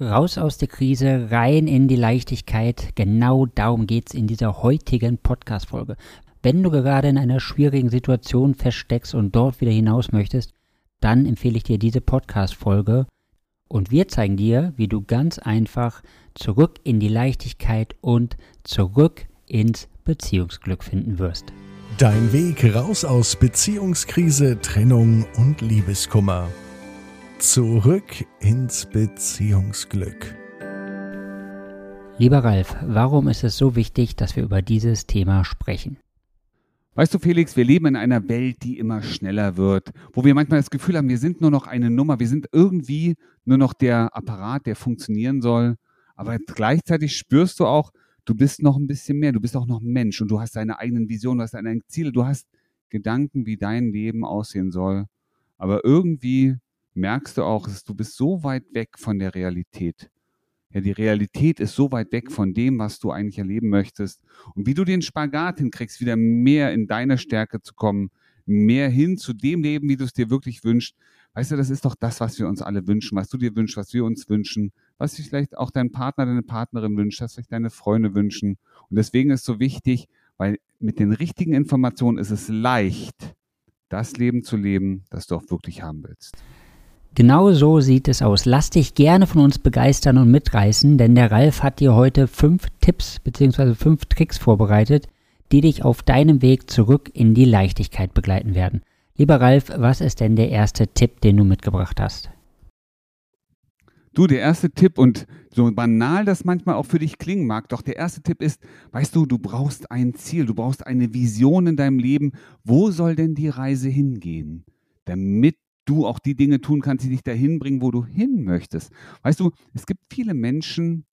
Raus aus der Krise, rein in die Leichtigkeit. Genau darum geht es in dieser heutigen Podcast-Folge. Wenn du gerade in einer schwierigen Situation feststeckst und dort wieder hinaus möchtest, dann empfehle ich dir diese Podcast-Folge. Und wir zeigen dir, wie du ganz einfach zurück in die Leichtigkeit und zurück ins Beziehungsglück finden wirst. Dein Weg raus aus Beziehungskrise, Trennung und Liebeskummer. Zurück ins Beziehungsglück. Lieber Ralf, warum ist es so wichtig, dass wir über dieses Thema sprechen? Weißt du, Felix, wir leben in einer Welt, die immer schneller wird, wo wir manchmal das Gefühl haben, wir sind nur noch eine Nummer, wir sind irgendwie nur noch der Apparat, der funktionieren soll. Aber gleichzeitig spürst du auch, du bist noch ein bisschen mehr, du bist auch noch ein Mensch und du hast deine eigenen Visionen, du hast deine Ziele, du hast Gedanken, wie dein Leben aussehen soll. Aber irgendwie merkst du auch, du bist so weit weg von der Realität. Ja, die Realität ist so weit weg von dem, was du eigentlich erleben möchtest. Und wie du den Spagat hinkriegst, wieder mehr in deine Stärke zu kommen, mehr hin zu dem Leben, wie du es dir wirklich wünschst. Weißt du, das ist doch das, was wir uns alle wünschen, was du dir wünschst, was wir uns wünschen, was sich vielleicht auch dein Partner, deine Partnerin wünscht, was sich deine Freunde wünschen. Und deswegen ist es so wichtig, weil mit den richtigen Informationen ist es leicht, das Leben zu leben, das du auch wirklich haben willst. Genau so sieht es aus. Lass dich gerne von uns begeistern und mitreißen, denn der Ralf hat dir heute fünf Tipps bzw. fünf Tricks vorbereitet, die dich auf deinem Weg zurück in die Leichtigkeit begleiten werden. Lieber Ralf, was ist denn der erste Tipp, den du mitgebracht hast? Du, der erste Tipp und so banal das manchmal auch für dich klingen mag, doch der erste Tipp ist, weißt du, du brauchst ein Ziel, du brauchst eine Vision in deinem Leben. Wo soll denn die Reise hingehen? Damit du auch die Dinge tun kannst, die dich dahin bringen, wo du hin möchtest. Weißt du, es gibt viele Menschen,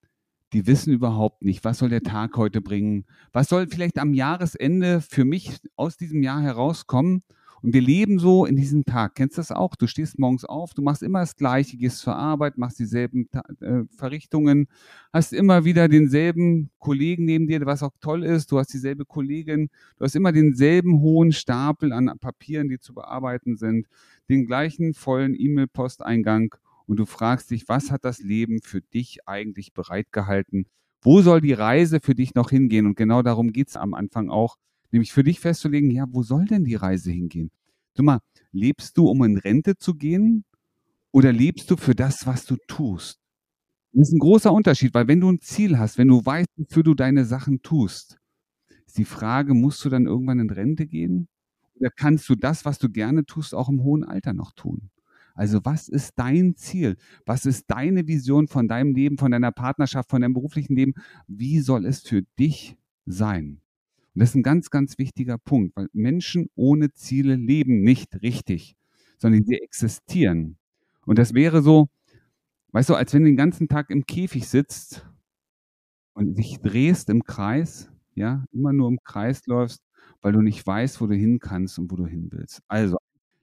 die wissen überhaupt nicht, was soll der Tag heute bringen, was soll vielleicht am Jahresende für mich aus diesem Jahr herauskommen. Und wir leben so in diesem Tag. Kennst du das auch? Du stehst morgens auf, du machst immer das Gleiche, gehst zur Arbeit, machst dieselben äh, Verrichtungen, hast immer wieder denselben Kollegen neben dir, was auch toll ist. Du hast dieselbe Kollegin, du hast immer denselben hohen Stapel an Papieren, die zu bearbeiten sind, den gleichen vollen E-Mail-Posteingang und du fragst dich, was hat das Leben für dich eigentlich bereitgehalten? Wo soll die Reise für dich noch hingehen? Und genau darum geht es am Anfang auch nämlich für dich festzulegen, ja, wo soll denn die Reise hingehen? Du mal, lebst du, um in Rente zu gehen oder lebst du für das, was du tust? Das ist ein großer Unterschied, weil wenn du ein Ziel hast, wenn du weißt, wofür du deine Sachen tust, ist die Frage, musst du dann irgendwann in Rente gehen? Oder kannst du das, was du gerne tust, auch im hohen Alter noch tun? Also was ist dein Ziel? Was ist deine Vision von deinem Leben, von deiner Partnerschaft, von deinem beruflichen Leben? Wie soll es für dich sein? Und das ist ein ganz, ganz wichtiger Punkt, weil Menschen ohne Ziele leben nicht richtig, sondern sie existieren. Und das wäre so, weißt du, als wenn du den ganzen Tag im Käfig sitzt und dich drehst im Kreis, ja, immer nur im Kreis läufst, weil du nicht weißt, wo du hin kannst und wo du hin willst. Also,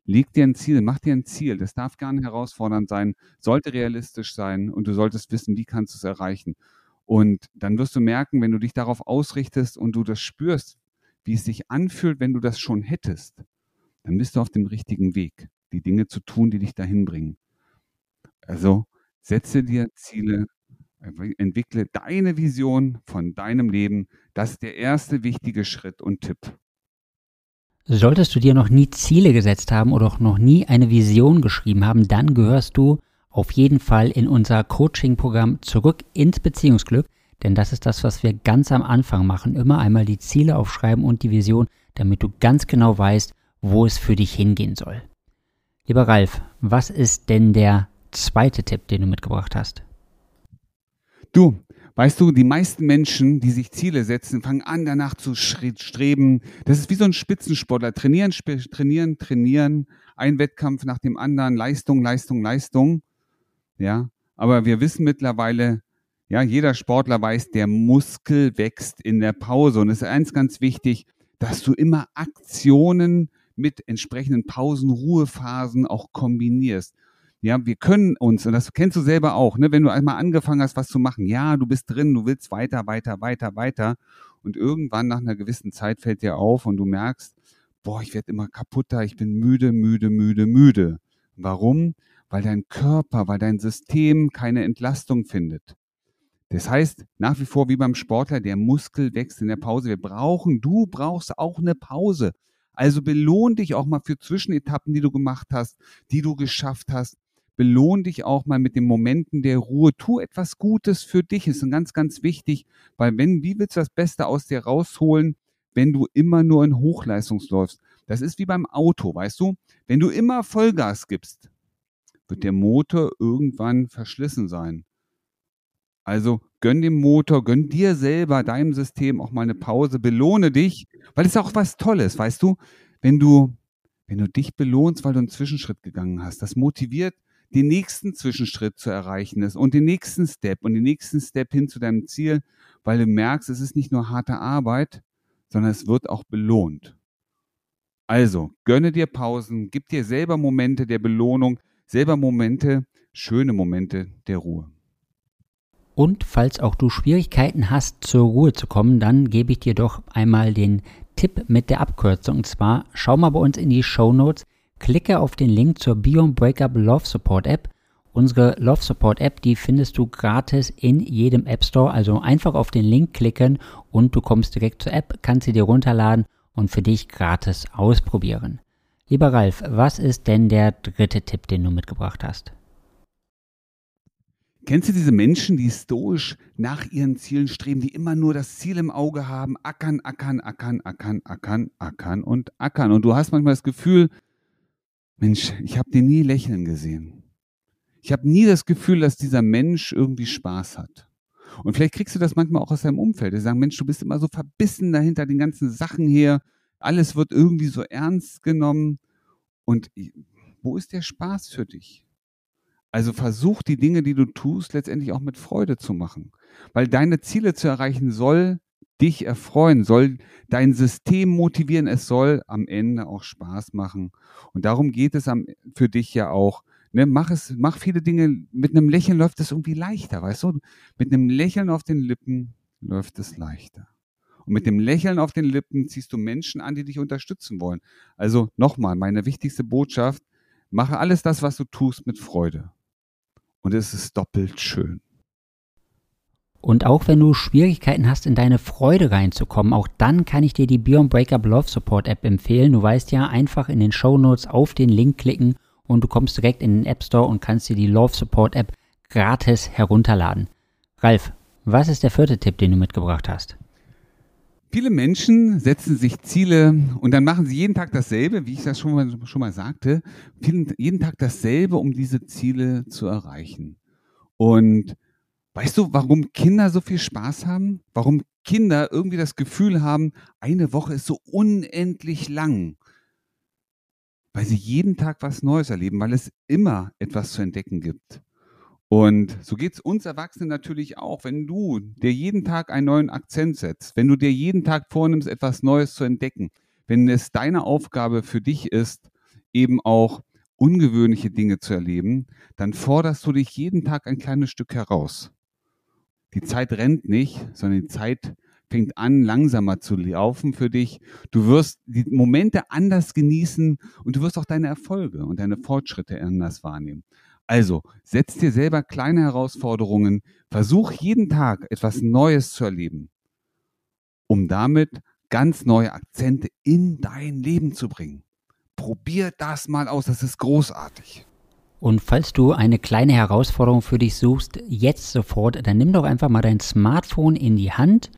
leg dir ein Ziel, mach dir ein Ziel. Das darf gerne herausfordernd sein, sollte realistisch sein und du solltest wissen, wie kannst du es erreichen. Und dann wirst du merken, wenn du dich darauf ausrichtest und du das spürst, wie es sich anfühlt, wenn du das schon hättest, dann bist du auf dem richtigen Weg, die Dinge zu tun, die dich dahin bringen. Also setze dir Ziele, entwickle deine Vision von deinem Leben. Das ist der erste wichtige Schritt und Tipp. Solltest du dir noch nie Ziele gesetzt haben oder auch noch nie eine Vision geschrieben haben, dann gehörst du auf jeden Fall in unser Coaching-Programm zurück ins Beziehungsglück, denn das ist das, was wir ganz am Anfang machen. Immer einmal die Ziele aufschreiben und die Vision, damit du ganz genau weißt, wo es für dich hingehen soll. Lieber Ralf, was ist denn der zweite Tipp, den du mitgebracht hast? Du, weißt du, die meisten Menschen, die sich Ziele setzen, fangen an, danach zu streben. Das ist wie so ein Spitzensportler. Trainieren, trainieren, trainieren. Ein Wettkampf nach dem anderen. Leistung, Leistung, Leistung. Ja, aber wir wissen mittlerweile, ja, jeder Sportler weiß, der Muskel wächst in der Pause. Und es ist eins ganz wichtig, dass du immer Aktionen mit entsprechenden Pausen, Ruhephasen auch kombinierst. Ja, wir können uns, und das kennst du selber auch, ne, wenn du einmal angefangen hast, was zu machen, ja, du bist drin, du willst weiter, weiter, weiter, weiter. Und irgendwann nach einer gewissen Zeit fällt dir auf und du merkst, boah, ich werde immer kaputter, ich bin müde, müde, müde, müde. Warum? Weil dein Körper, weil dein System keine Entlastung findet. Das heißt, nach wie vor wie beim Sportler, der Muskel wächst in der Pause. Wir brauchen, du brauchst auch eine Pause. Also belohn dich auch mal für Zwischenetappen, die du gemacht hast, die du geschafft hast. Belohn dich auch mal mit den Momenten der Ruhe. Tu etwas Gutes für dich. Ist ganz, ganz wichtig, weil wenn, wie willst du das Beste aus dir rausholen, wenn du immer nur in Hochleistungsläufst? Das ist wie beim Auto, weißt du? Wenn du immer Vollgas gibst, wird der Motor irgendwann verschlissen sein. Also gönn dem Motor, gönn dir selber, deinem System auch mal eine Pause, belohne dich, weil es auch was Tolles, weißt du, wenn du, wenn du dich belohnst, weil du einen Zwischenschritt gegangen hast, das motiviert, den nächsten Zwischenschritt zu erreichen ist und den nächsten Step und den nächsten Step hin zu deinem Ziel, weil du merkst, es ist nicht nur harte Arbeit, sondern es wird auch belohnt. Also, gönne dir Pausen, gib dir selber Momente der Belohnung, selber Momente, schöne Momente der Ruhe. Und falls auch du Schwierigkeiten hast, zur Ruhe zu kommen, dann gebe ich dir doch einmal den Tipp mit der Abkürzung. Und zwar schau mal bei uns in die Show Notes, klicke auf den Link zur Beyond Breakup Love Support App. Unsere Love Support App, die findest du gratis in jedem App Store. Also einfach auf den Link klicken und du kommst direkt zur App, kannst sie dir runterladen und für dich gratis ausprobieren. Lieber Ralf, was ist denn der dritte Tipp, den du mitgebracht hast? Kennst du diese Menschen, die stoisch nach ihren Zielen streben, die immer nur das Ziel im Auge haben, ackern, ackern, ackern, ackern, ackern, ackern und ackern. Und du hast manchmal das Gefühl, Mensch, ich habe den nie lächeln gesehen. Ich habe nie das Gefühl, dass dieser Mensch irgendwie Spaß hat. Und vielleicht kriegst du das manchmal auch aus deinem Umfeld. Die sagen, Mensch, du bist immer so verbissen dahinter den ganzen Sachen her. Alles wird irgendwie so ernst genommen. Und wo ist der Spaß für dich? Also versuch die Dinge, die du tust, letztendlich auch mit Freude zu machen. Weil deine Ziele zu erreichen soll dich erfreuen, soll dein System motivieren, es soll am Ende auch Spaß machen. Und darum geht es am, für dich ja auch. Ne, mach es, mach viele Dinge, mit einem Lächeln läuft es irgendwie leichter, weißt du? Mit einem Lächeln auf den Lippen läuft es leichter. Und mit dem Lächeln auf den Lippen ziehst du Menschen an, die dich unterstützen wollen. Also nochmal, meine wichtigste Botschaft, mache alles das, was du tust, mit Freude und es ist doppelt schön. Und auch wenn du Schwierigkeiten hast, in deine Freude reinzukommen, auch dann kann ich dir die Beyond Breakup Love Support App empfehlen. Du weißt ja, einfach in den Show Notes auf den Link klicken und du kommst direkt in den App Store und kannst dir die Love Support App gratis herunterladen. Ralf, was ist der vierte Tipp, den du mitgebracht hast? Viele Menschen setzen sich Ziele und dann machen sie jeden Tag dasselbe, wie ich das schon mal, schon mal sagte, jeden Tag dasselbe, um diese Ziele zu erreichen. Und weißt du, warum Kinder so viel Spaß haben? Warum Kinder irgendwie das Gefühl haben, eine Woche ist so unendlich lang? Weil sie jeden Tag was Neues erleben, weil es immer etwas zu entdecken gibt. Und so geht es uns Erwachsenen natürlich auch, wenn du dir jeden Tag einen neuen Akzent setzt, wenn du dir jeden Tag vornimmst, etwas Neues zu entdecken, wenn es deine Aufgabe für dich ist, eben auch ungewöhnliche Dinge zu erleben, dann forderst du dich jeden Tag ein kleines Stück heraus. Die Zeit rennt nicht, sondern die Zeit fängt an, langsamer zu laufen für dich. Du wirst die Momente anders genießen und du wirst auch deine Erfolge und deine Fortschritte anders wahrnehmen. Also, setz dir selber kleine Herausforderungen, versuch jeden Tag etwas Neues zu erleben, um damit ganz neue Akzente in dein Leben zu bringen. Probier das mal aus, das ist großartig. Und falls du eine kleine Herausforderung für dich suchst, jetzt sofort, dann nimm doch einfach mal dein Smartphone in die Hand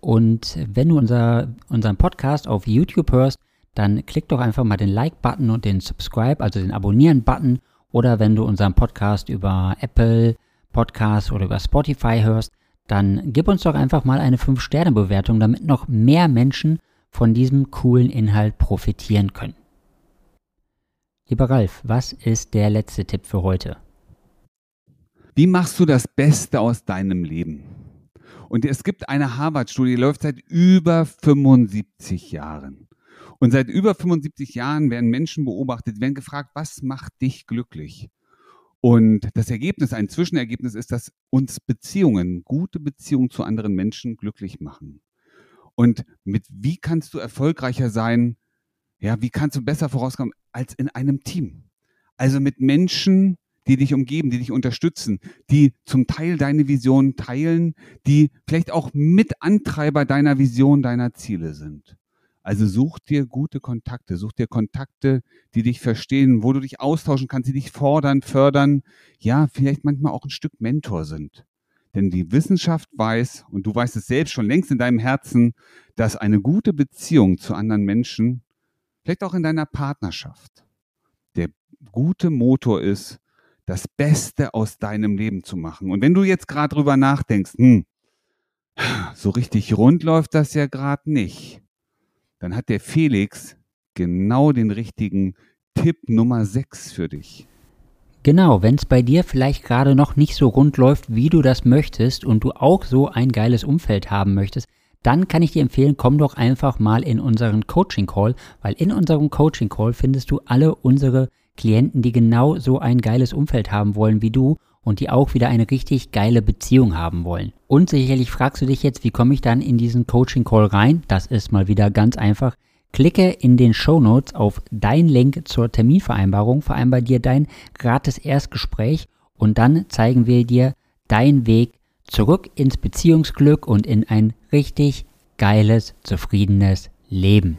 und wenn du unser, unseren Podcast auf YouTube hörst, dann klick doch einfach mal den Like-Button und den Subscribe, also den Abonnieren-Button oder wenn du unseren Podcast über Apple Podcast oder über Spotify hörst, dann gib uns doch einfach mal eine 5-Sterne-Bewertung, damit noch mehr Menschen von diesem coolen Inhalt profitieren können. Lieber Ralf, was ist der letzte Tipp für heute? Wie machst du das Beste aus deinem Leben? Und es gibt eine Harvard-Studie, die läuft seit über 75 Jahren. Und seit über 75 Jahren werden Menschen beobachtet, werden gefragt, was macht dich glücklich? Und das Ergebnis, ein Zwischenergebnis ist, dass uns Beziehungen, gute Beziehungen zu anderen Menschen glücklich machen. Und mit wie kannst du erfolgreicher sein? Ja, wie kannst du besser vorauskommen als in einem Team? Also mit Menschen, die dich umgeben, die dich unterstützen, die zum Teil deine Vision teilen, die vielleicht auch Mitantreiber deiner Vision, deiner Ziele sind. Also such dir gute Kontakte, such dir Kontakte, die dich verstehen, wo du dich austauschen kannst, die dich fordern, fördern, ja, vielleicht manchmal auch ein Stück Mentor sind. Denn die Wissenschaft weiß, und du weißt es selbst schon längst in deinem Herzen, dass eine gute Beziehung zu anderen Menschen, vielleicht auch in deiner Partnerschaft, der gute Motor ist, das Beste aus deinem Leben zu machen. Und wenn du jetzt gerade drüber nachdenkst, hm, so richtig rund läuft das ja gerade nicht, dann hat der Felix genau den richtigen Tipp Nummer 6 für dich. Genau, wenn es bei dir vielleicht gerade noch nicht so rund läuft, wie du das möchtest und du auch so ein geiles Umfeld haben möchtest, dann kann ich dir empfehlen, komm doch einfach mal in unseren Coaching Call, weil in unserem Coaching Call findest du alle unsere Klienten, die genau so ein geiles Umfeld haben wollen wie du und die auch wieder eine richtig geile Beziehung haben wollen. Und sicherlich fragst du dich jetzt, wie komme ich dann in diesen Coaching Call rein? Das ist mal wieder ganz einfach. Klicke in den Show Notes auf dein Link zur Terminvereinbarung, vereinbar dir dein gratis Erstgespräch und dann zeigen wir dir deinen Weg zurück ins Beziehungsglück und in ein richtig geiles, zufriedenes Leben.